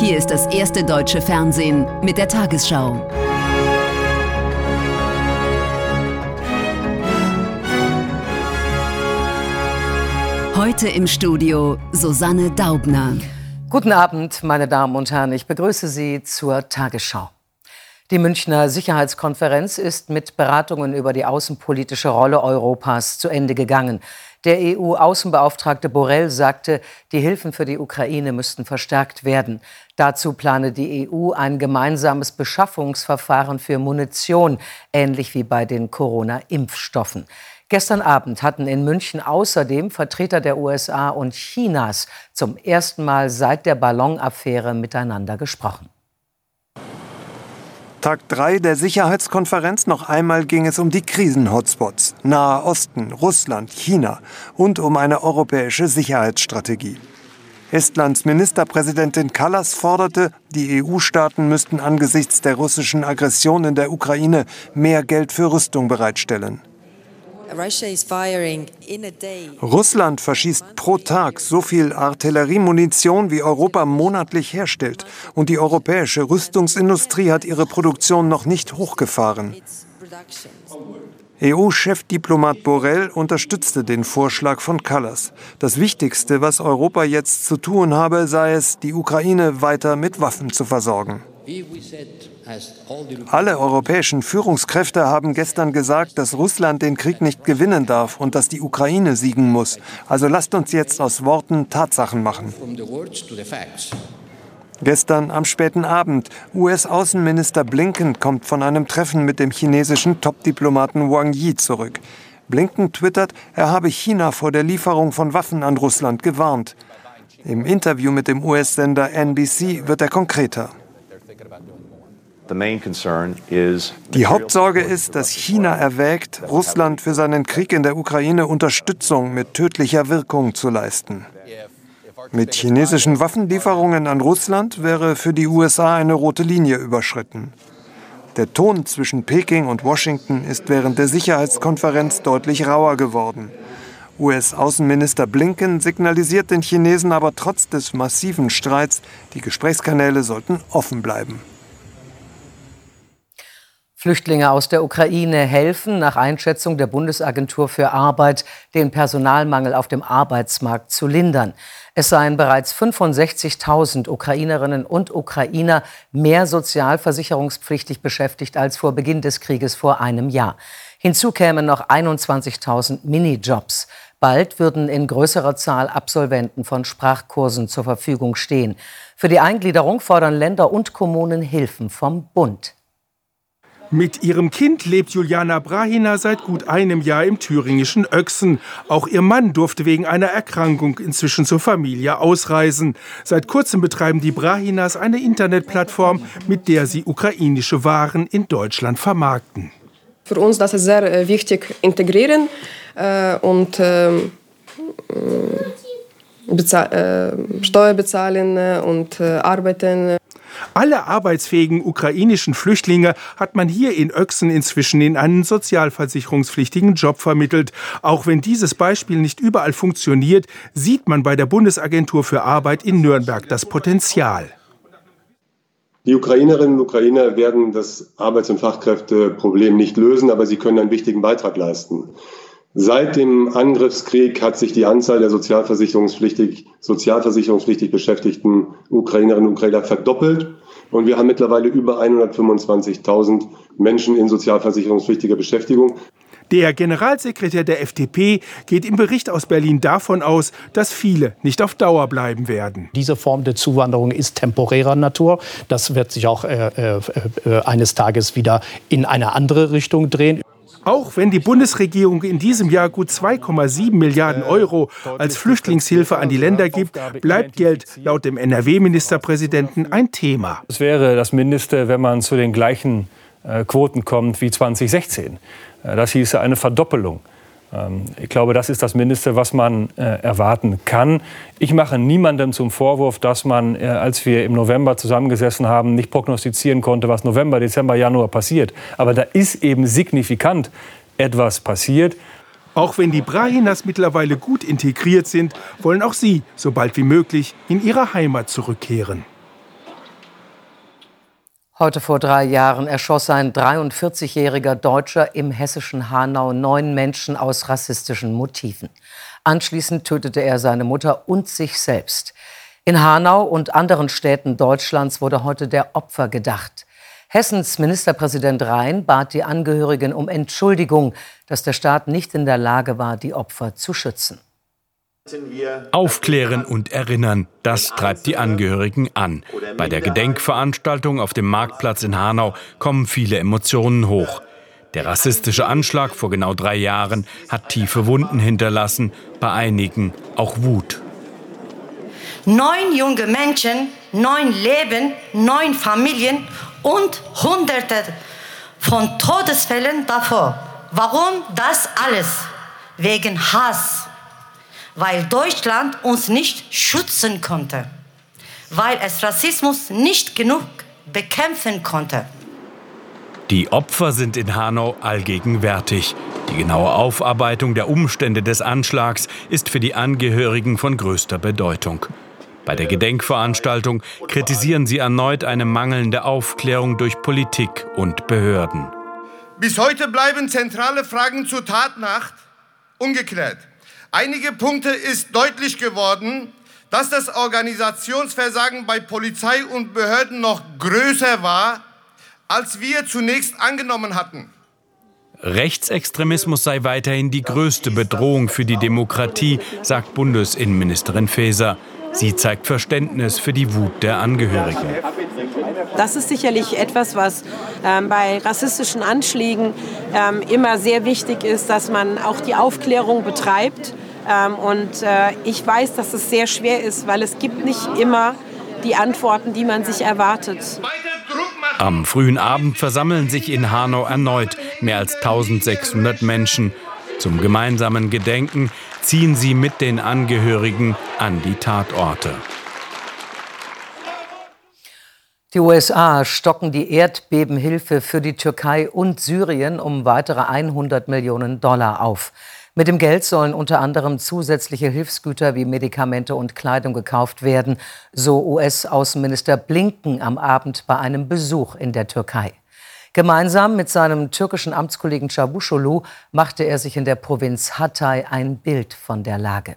Hier ist das erste deutsche Fernsehen mit der Tagesschau. Heute im Studio Susanne Daubner. Guten Abend, meine Damen und Herren. Ich begrüße Sie zur Tagesschau. Die Münchner Sicherheitskonferenz ist mit Beratungen über die außenpolitische Rolle Europas zu Ende gegangen. Der EU-Außenbeauftragte Borrell sagte, die Hilfen für die Ukraine müssten verstärkt werden. Dazu plane die EU ein gemeinsames Beschaffungsverfahren für Munition, ähnlich wie bei den Corona-Impfstoffen. Gestern Abend hatten in München außerdem Vertreter der USA und Chinas zum ersten Mal seit der Ballonaffäre miteinander gesprochen. Tag 3 der Sicherheitskonferenz. Noch einmal ging es um die Krisenhotspots, Nahe Osten, Russland, China und um eine europäische Sicherheitsstrategie. Estlands Ministerpräsidentin Kallas forderte, die EU-Staaten müssten angesichts der russischen Aggression in der Ukraine mehr Geld für Rüstung bereitstellen. Russland verschießt pro Tag so viel Artilleriemunition, wie Europa monatlich herstellt. Und die europäische Rüstungsindustrie hat ihre Produktion noch nicht hochgefahren. EU-Chefdiplomat Borrell unterstützte den Vorschlag von Callas. Das Wichtigste, was Europa jetzt zu tun habe, sei es, die Ukraine weiter mit Waffen zu versorgen. Alle europäischen Führungskräfte haben gestern gesagt, dass Russland den Krieg nicht gewinnen darf und dass die Ukraine siegen muss. Also lasst uns jetzt aus Worten Tatsachen machen. Gestern am späten Abend. US-Außenminister Blinken kommt von einem Treffen mit dem chinesischen Top-Diplomaten Wang Yi zurück. Blinken twittert, er habe China vor der Lieferung von Waffen an Russland gewarnt. Im Interview mit dem US-Sender NBC wird er konkreter. Die Hauptsorge ist, dass China erwägt, Russland für seinen Krieg in der Ukraine Unterstützung mit tödlicher Wirkung zu leisten. Mit chinesischen Waffenlieferungen an Russland wäre für die USA eine rote Linie überschritten. Der Ton zwischen Peking und Washington ist während der Sicherheitskonferenz deutlich rauer geworden. US-Außenminister Blinken signalisiert den Chinesen aber trotz des massiven Streits, die Gesprächskanäle sollten offen bleiben. Flüchtlinge aus der Ukraine helfen nach Einschätzung der Bundesagentur für Arbeit, den Personalmangel auf dem Arbeitsmarkt zu lindern. Es seien bereits 65.000 Ukrainerinnen und Ukrainer mehr sozialversicherungspflichtig beschäftigt als vor Beginn des Krieges vor einem Jahr. Hinzu kämen noch 21.000 Minijobs. Bald würden in größerer Zahl Absolventen von Sprachkursen zur Verfügung stehen. Für die Eingliederung fordern Länder und Kommunen Hilfen vom Bund. Mit ihrem Kind lebt Juliana Brahina seit gut einem Jahr im thüringischen Öxen. Auch ihr Mann durfte wegen einer Erkrankung inzwischen zur Familie ausreisen. Seit kurzem betreiben die Brahinas eine Internetplattform, mit der sie ukrainische Waren in Deutschland vermarkten. Für uns das ist sehr äh, wichtig integrieren äh, und ähm, äh, Steuer bezahlen äh, und äh, arbeiten. Alle arbeitsfähigen ukrainischen Flüchtlinge hat man hier in Öxen inzwischen in einen sozialversicherungspflichtigen Job vermittelt. Auch wenn dieses Beispiel nicht überall funktioniert, sieht man bei der Bundesagentur für Arbeit in Nürnberg das Potenzial. Die Ukrainerinnen und Ukrainer werden das Arbeits- und Fachkräfteproblem nicht lösen, aber sie können einen wichtigen Beitrag leisten. Seit dem Angriffskrieg hat sich die Anzahl der sozialversicherungspflichtig, sozialversicherungspflichtig beschäftigten Ukrainerinnen und Ukrainer verdoppelt. Und wir haben mittlerweile über 125.000 Menschen in sozialversicherungspflichtiger Beschäftigung. Der Generalsekretär der FDP geht im Bericht aus Berlin davon aus, dass viele nicht auf Dauer bleiben werden. Diese Form der Zuwanderung ist temporärer Natur. Das wird sich auch äh, äh, äh eines Tages wieder in eine andere Richtung drehen. Auch wenn die Bundesregierung in diesem Jahr gut 2,7 Milliarden Euro als Flüchtlingshilfe an die Länder gibt, bleibt Geld laut dem NRW-Ministerpräsidenten ein Thema. Es wäre das Mindeste, wenn man zu den gleichen äh, Quoten kommt wie 2016. Äh, das hieße eine Verdoppelung. Ähm, ich glaube, das ist das Mindeste, was man äh, erwarten kann. Ich mache niemandem zum Vorwurf, dass man, äh, als wir im November zusammengesessen haben, nicht prognostizieren konnte, was November, Dezember, Januar passiert. Aber da ist eben signifikant etwas passiert. Auch wenn die Brahinas mittlerweile gut integriert sind, wollen auch sie so bald wie möglich in ihre Heimat zurückkehren. Heute vor drei Jahren erschoss ein 43-jähriger Deutscher im hessischen Hanau neun Menschen aus rassistischen Motiven. Anschließend tötete er seine Mutter und sich selbst. In Hanau und anderen Städten Deutschlands wurde heute der Opfer gedacht. Hessens Ministerpräsident Rhein bat die Angehörigen um Entschuldigung, dass der Staat nicht in der Lage war, die Opfer zu schützen. Aufklären und erinnern, das treibt die Angehörigen an. Bei der Gedenkveranstaltung auf dem Marktplatz in Hanau kommen viele Emotionen hoch. Der rassistische Anschlag vor genau drei Jahren hat tiefe Wunden hinterlassen, bei einigen auch Wut. Neun junge Menschen, neun Leben, neun Familien und Hunderte von Todesfällen davor. Warum das alles? Wegen Hass weil Deutschland uns nicht schützen konnte, weil es Rassismus nicht genug bekämpfen konnte. Die Opfer sind in Hanau allgegenwärtig. Die genaue Aufarbeitung der Umstände des Anschlags ist für die Angehörigen von größter Bedeutung. Bei der Gedenkveranstaltung kritisieren sie erneut eine mangelnde Aufklärung durch Politik und Behörden. Bis heute bleiben zentrale Fragen zur Tatnacht ungeklärt. Einige Punkte ist deutlich geworden, dass das Organisationsversagen bei Polizei und Behörden noch größer war, als wir zunächst angenommen hatten. Rechtsextremismus sei weiterhin die größte Bedrohung für die Demokratie, sagt Bundesinnenministerin Faeser. Sie zeigt Verständnis für die Wut der Angehörigen. Das ist sicherlich etwas, was ähm, bei rassistischen Anschlägen ähm, immer sehr wichtig ist, dass man auch die Aufklärung betreibt. Ähm, und äh, ich weiß, dass es sehr schwer ist, weil es gibt nicht immer die Antworten, die man sich erwartet. Am frühen Abend versammeln sich in Hanau erneut mehr als 1600 Menschen. Zum gemeinsamen Gedenken ziehen sie mit den Angehörigen an die Tatorte. Die USA stocken die Erdbebenhilfe für die Türkei und Syrien um weitere 100 Millionen Dollar auf. Mit dem Geld sollen unter anderem zusätzliche Hilfsgüter wie Medikamente und Kleidung gekauft werden, so US-Außenminister Blinken am Abend bei einem Besuch in der Türkei. Gemeinsam mit seinem türkischen Amtskollegen Çavuşoğlu machte er sich in der Provinz Hatay ein Bild von der Lage.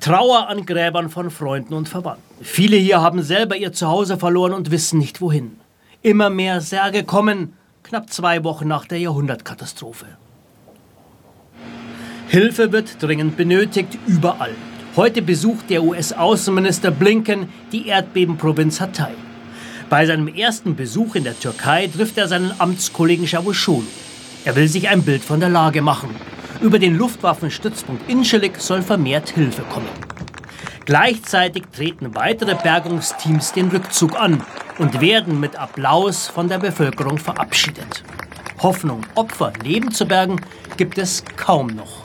Trauer an Gräbern von Freunden und Verwandten. Viele hier haben selber ihr Zuhause verloren und wissen nicht wohin. Immer mehr Särge kommen, knapp zwei Wochen nach der Jahrhundertkatastrophe. Hilfe wird dringend benötigt, überall. Heute besucht der US-Außenminister Blinken die Erdbebenprovinz Hatay. Bei seinem ersten Besuch in der Türkei trifft er seinen Amtskollegen Çavuşoğlu. Er will sich ein Bild von der Lage machen. Über den Luftwaffenstützpunkt Incirlik soll vermehrt Hilfe kommen. Gleichzeitig treten weitere Bergungsteams den Rückzug an und werden mit Applaus von der Bevölkerung verabschiedet. Hoffnung, Opfer, Leben zu bergen, gibt es kaum noch.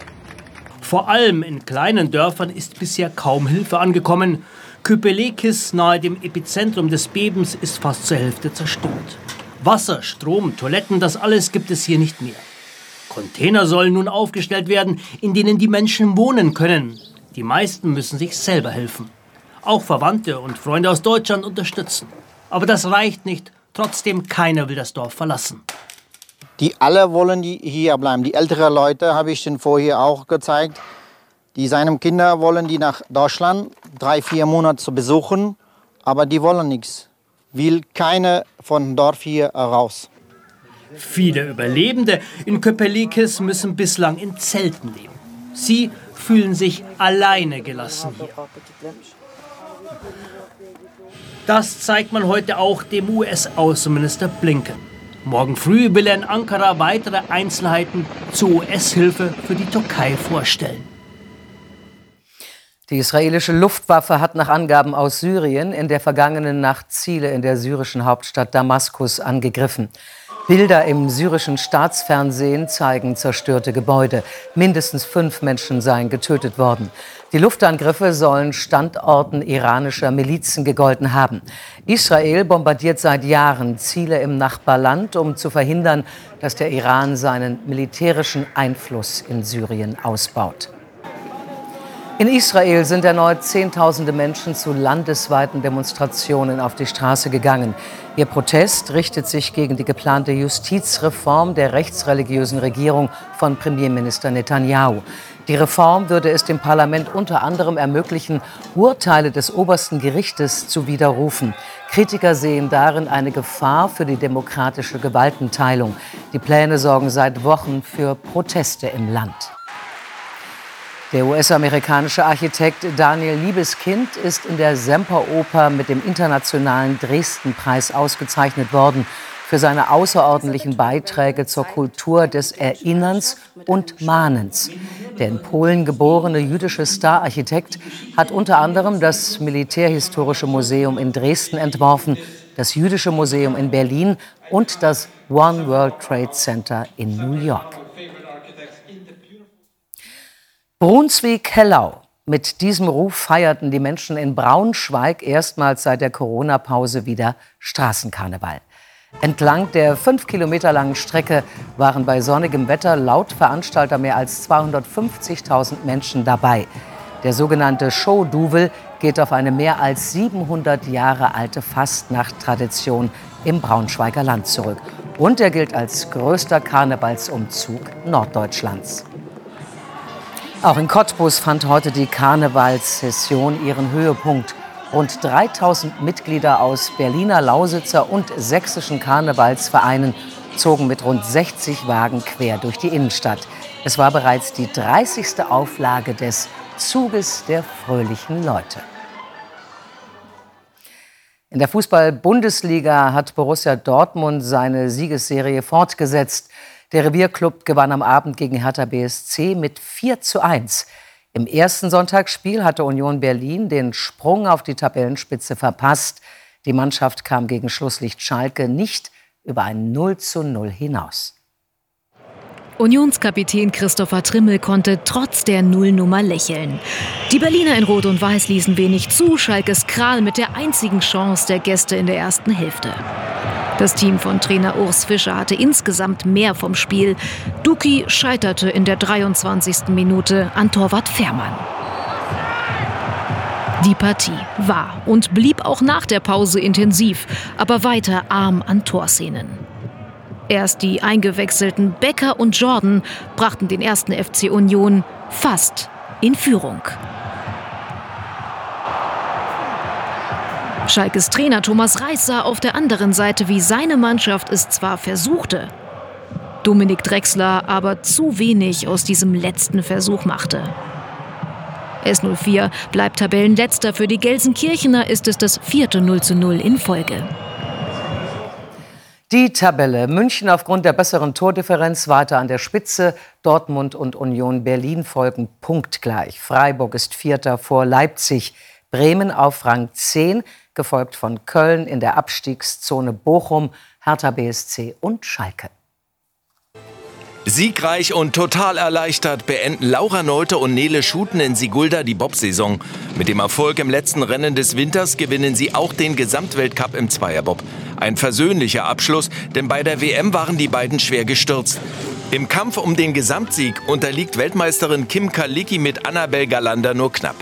Vor allem in kleinen Dörfern ist bisher kaum Hilfe angekommen. Köpelekis nahe dem Epizentrum des Bebens ist fast zur Hälfte zerstört. Wasser, Strom, Toiletten, das alles gibt es hier nicht mehr. Container sollen nun aufgestellt werden, in denen die Menschen wohnen können. Die meisten müssen sich selber helfen. Auch Verwandte und Freunde aus Deutschland unterstützen. Aber das reicht nicht. Trotzdem keiner will das Dorf verlassen. Die alle wollen hier bleiben. Die älteren Leute habe ich den vorher auch gezeigt. Die seinen Kinder wollen die nach Deutschland drei, vier Monate zu besuchen, aber die wollen nichts. Will keine von Dorf hier raus. Viele Überlebende in Köpelikis müssen bislang in Zelten leben. Sie fühlen sich alleine gelassen hier. Das zeigt man heute auch dem US-Außenminister Blinken. Morgen früh will er in Ankara weitere Einzelheiten zur US-Hilfe für die Türkei vorstellen. Die israelische Luftwaffe hat nach Angaben aus Syrien in der vergangenen Nacht Ziele in der syrischen Hauptstadt Damaskus angegriffen. Bilder im syrischen Staatsfernsehen zeigen zerstörte Gebäude. Mindestens fünf Menschen seien getötet worden. Die Luftangriffe sollen Standorten iranischer Milizen gegolten haben. Israel bombardiert seit Jahren Ziele im Nachbarland, um zu verhindern, dass der Iran seinen militärischen Einfluss in Syrien ausbaut. In Israel sind erneut Zehntausende Menschen zu landesweiten Demonstrationen auf die Straße gegangen. Ihr Protest richtet sich gegen die geplante Justizreform der rechtsreligiösen Regierung von Premierminister Netanyahu. Die Reform würde es dem Parlament unter anderem ermöglichen, Urteile des obersten Gerichtes zu widerrufen. Kritiker sehen darin eine Gefahr für die demokratische Gewaltenteilung. Die Pläne sorgen seit Wochen für Proteste im Land. Der US-amerikanische Architekt Daniel Liebeskind ist in der Semperoper mit dem internationalen Dresden-Preis ausgezeichnet worden für seine außerordentlichen Beiträge zur Kultur des Erinnerns und Mahnens. Der in Polen geborene jüdische Stararchitekt hat unter anderem das Militärhistorische Museum in Dresden entworfen, das Jüdische Museum in Berlin und das One World Trade Center in New York. Brunswick-Hellau. Mit diesem Ruf feierten die Menschen in Braunschweig erstmals seit der Corona-Pause wieder Straßenkarneval. Entlang der fünf Kilometer langen Strecke waren bei sonnigem Wetter laut Veranstalter mehr als 250.000 Menschen dabei. Der sogenannte Show-Duvel geht auf eine mehr als 700 Jahre alte Fastnacht-Tradition im Braunschweiger Land zurück. Und er gilt als größter Karnevalsumzug Norddeutschlands. Auch in Cottbus fand heute die Karnevalssession ihren Höhepunkt. Rund 3000 Mitglieder aus Berliner Lausitzer und sächsischen Karnevalsvereinen zogen mit rund 60 Wagen quer durch die Innenstadt. Es war bereits die 30. Auflage des Zuges der fröhlichen Leute. In der Fußball-Bundesliga hat Borussia Dortmund seine Siegesserie fortgesetzt. Der Revierclub gewann am Abend gegen Hertha BSC mit 4 zu 1. Im ersten Sonntagsspiel hatte Union Berlin den Sprung auf die Tabellenspitze verpasst. Die Mannschaft kam gegen Schlusslicht Schalke nicht über ein 0 zu 0 hinaus. Unionskapitän Christopher Trimmel konnte trotz der Nullnummer lächeln. Die Berliner in Rot und Weiß ließen wenig zu, Schalkes Kral mit der einzigen Chance der Gäste in der ersten Hälfte. Das Team von Trainer Urs Fischer hatte insgesamt mehr vom Spiel. Duki scheiterte in der 23. Minute an Torwart Fährmann. Die Partie war und blieb auch nach der Pause intensiv, aber weiter arm an Torszenen. Erst die eingewechselten Becker und Jordan brachten den ersten FC Union fast in Führung. Schalkes Trainer Thomas Reis sah auf der anderen Seite, wie seine Mannschaft es zwar versuchte, Dominik Drexler aber zu wenig aus diesem letzten Versuch machte. S04 bleibt Tabellenletzter. Für die Gelsenkirchener ist es das vierte 0 zu 0 in Folge. Die Tabelle. München aufgrund der besseren Tordifferenz weiter an der Spitze. Dortmund und Union Berlin folgen punktgleich. Freiburg ist Vierter vor Leipzig. Bremen auf Rang 10 gefolgt von Köln in der Abstiegszone Bochum, Hertha BSC und Schalke. Siegreich und total erleichtert beenden Laura Nolte und Nele Schuten in Sigulda die Bob-Saison. Mit dem Erfolg im letzten Rennen des Winters gewinnen sie auch den Gesamtweltcup im Zweierbob. Ein versöhnlicher Abschluss, denn bei der WM waren die beiden schwer gestürzt. Im Kampf um den Gesamtsieg unterliegt Weltmeisterin Kim Kalicki mit Annabel Galander nur knapp.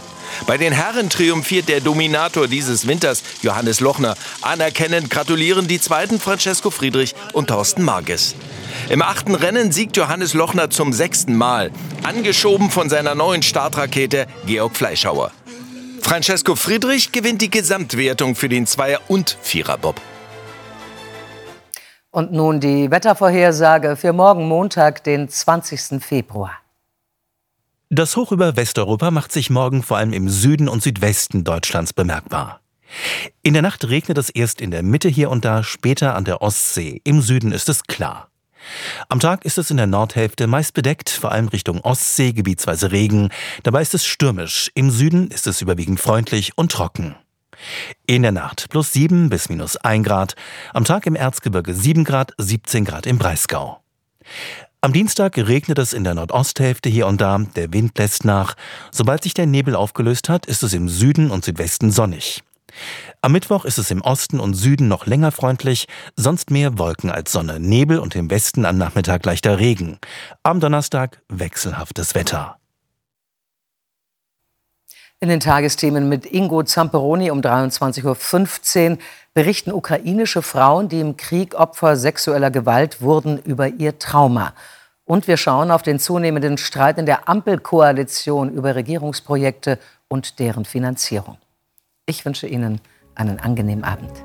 Bei den Herren triumphiert der Dominator dieses Winters, Johannes Lochner. Anerkennend gratulieren die zweiten Francesco Friedrich und Thorsten Marges. Im achten Rennen siegt Johannes Lochner zum sechsten Mal, angeschoben von seiner neuen Startrakete Georg Fleischhauer. Francesco Friedrich gewinnt die Gesamtwertung für den Zweier- und Viererbob. Und nun die Wettervorhersage für morgen Montag, den 20. Februar. Das Hoch über Westeuropa macht sich morgen vor allem im Süden und Südwesten Deutschlands bemerkbar. In der Nacht regnet es erst in der Mitte hier und da, später an der Ostsee. Im Süden ist es klar. Am Tag ist es in der Nordhälfte meist bedeckt, vor allem Richtung Ostsee gebietsweise Regen. Dabei ist es stürmisch. Im Süden ist es überwiegend freundlich und trocken. In der Nacht plus 7 bis minus 1 Grad. Am Tag im Erzgebirge 7 Grad, 17 Grad im Breisgau. Am Dienstag regnet es in der Nordosthälfte hier und da, der Wind lässt nach. Sobald sich der Nebel aufgelöst hat, ist es im Süden und Südwesten sonnig. Am Mittwoch ist es im Osten und Süden noch länger freundlich, sonst mehr Wolken als Sonne, Nebel und im Westen am Nachmittag leichter Regen. Am Donnerstag wechselhaftes Wetter. In den Tagesthemen mit Ingo Zamperoni um 23.15 Uhr berichten ukrainische Frauen, die im Krieg Opfer sexueller Gewalt wurden, über ihr Trauma. Und wir schauen auf den zunehmenden Streit in der Ampelkoalition über Regierungsprojekte und deren Finanzierung. Ich wünsche Ihnen einen angenehmen Abend.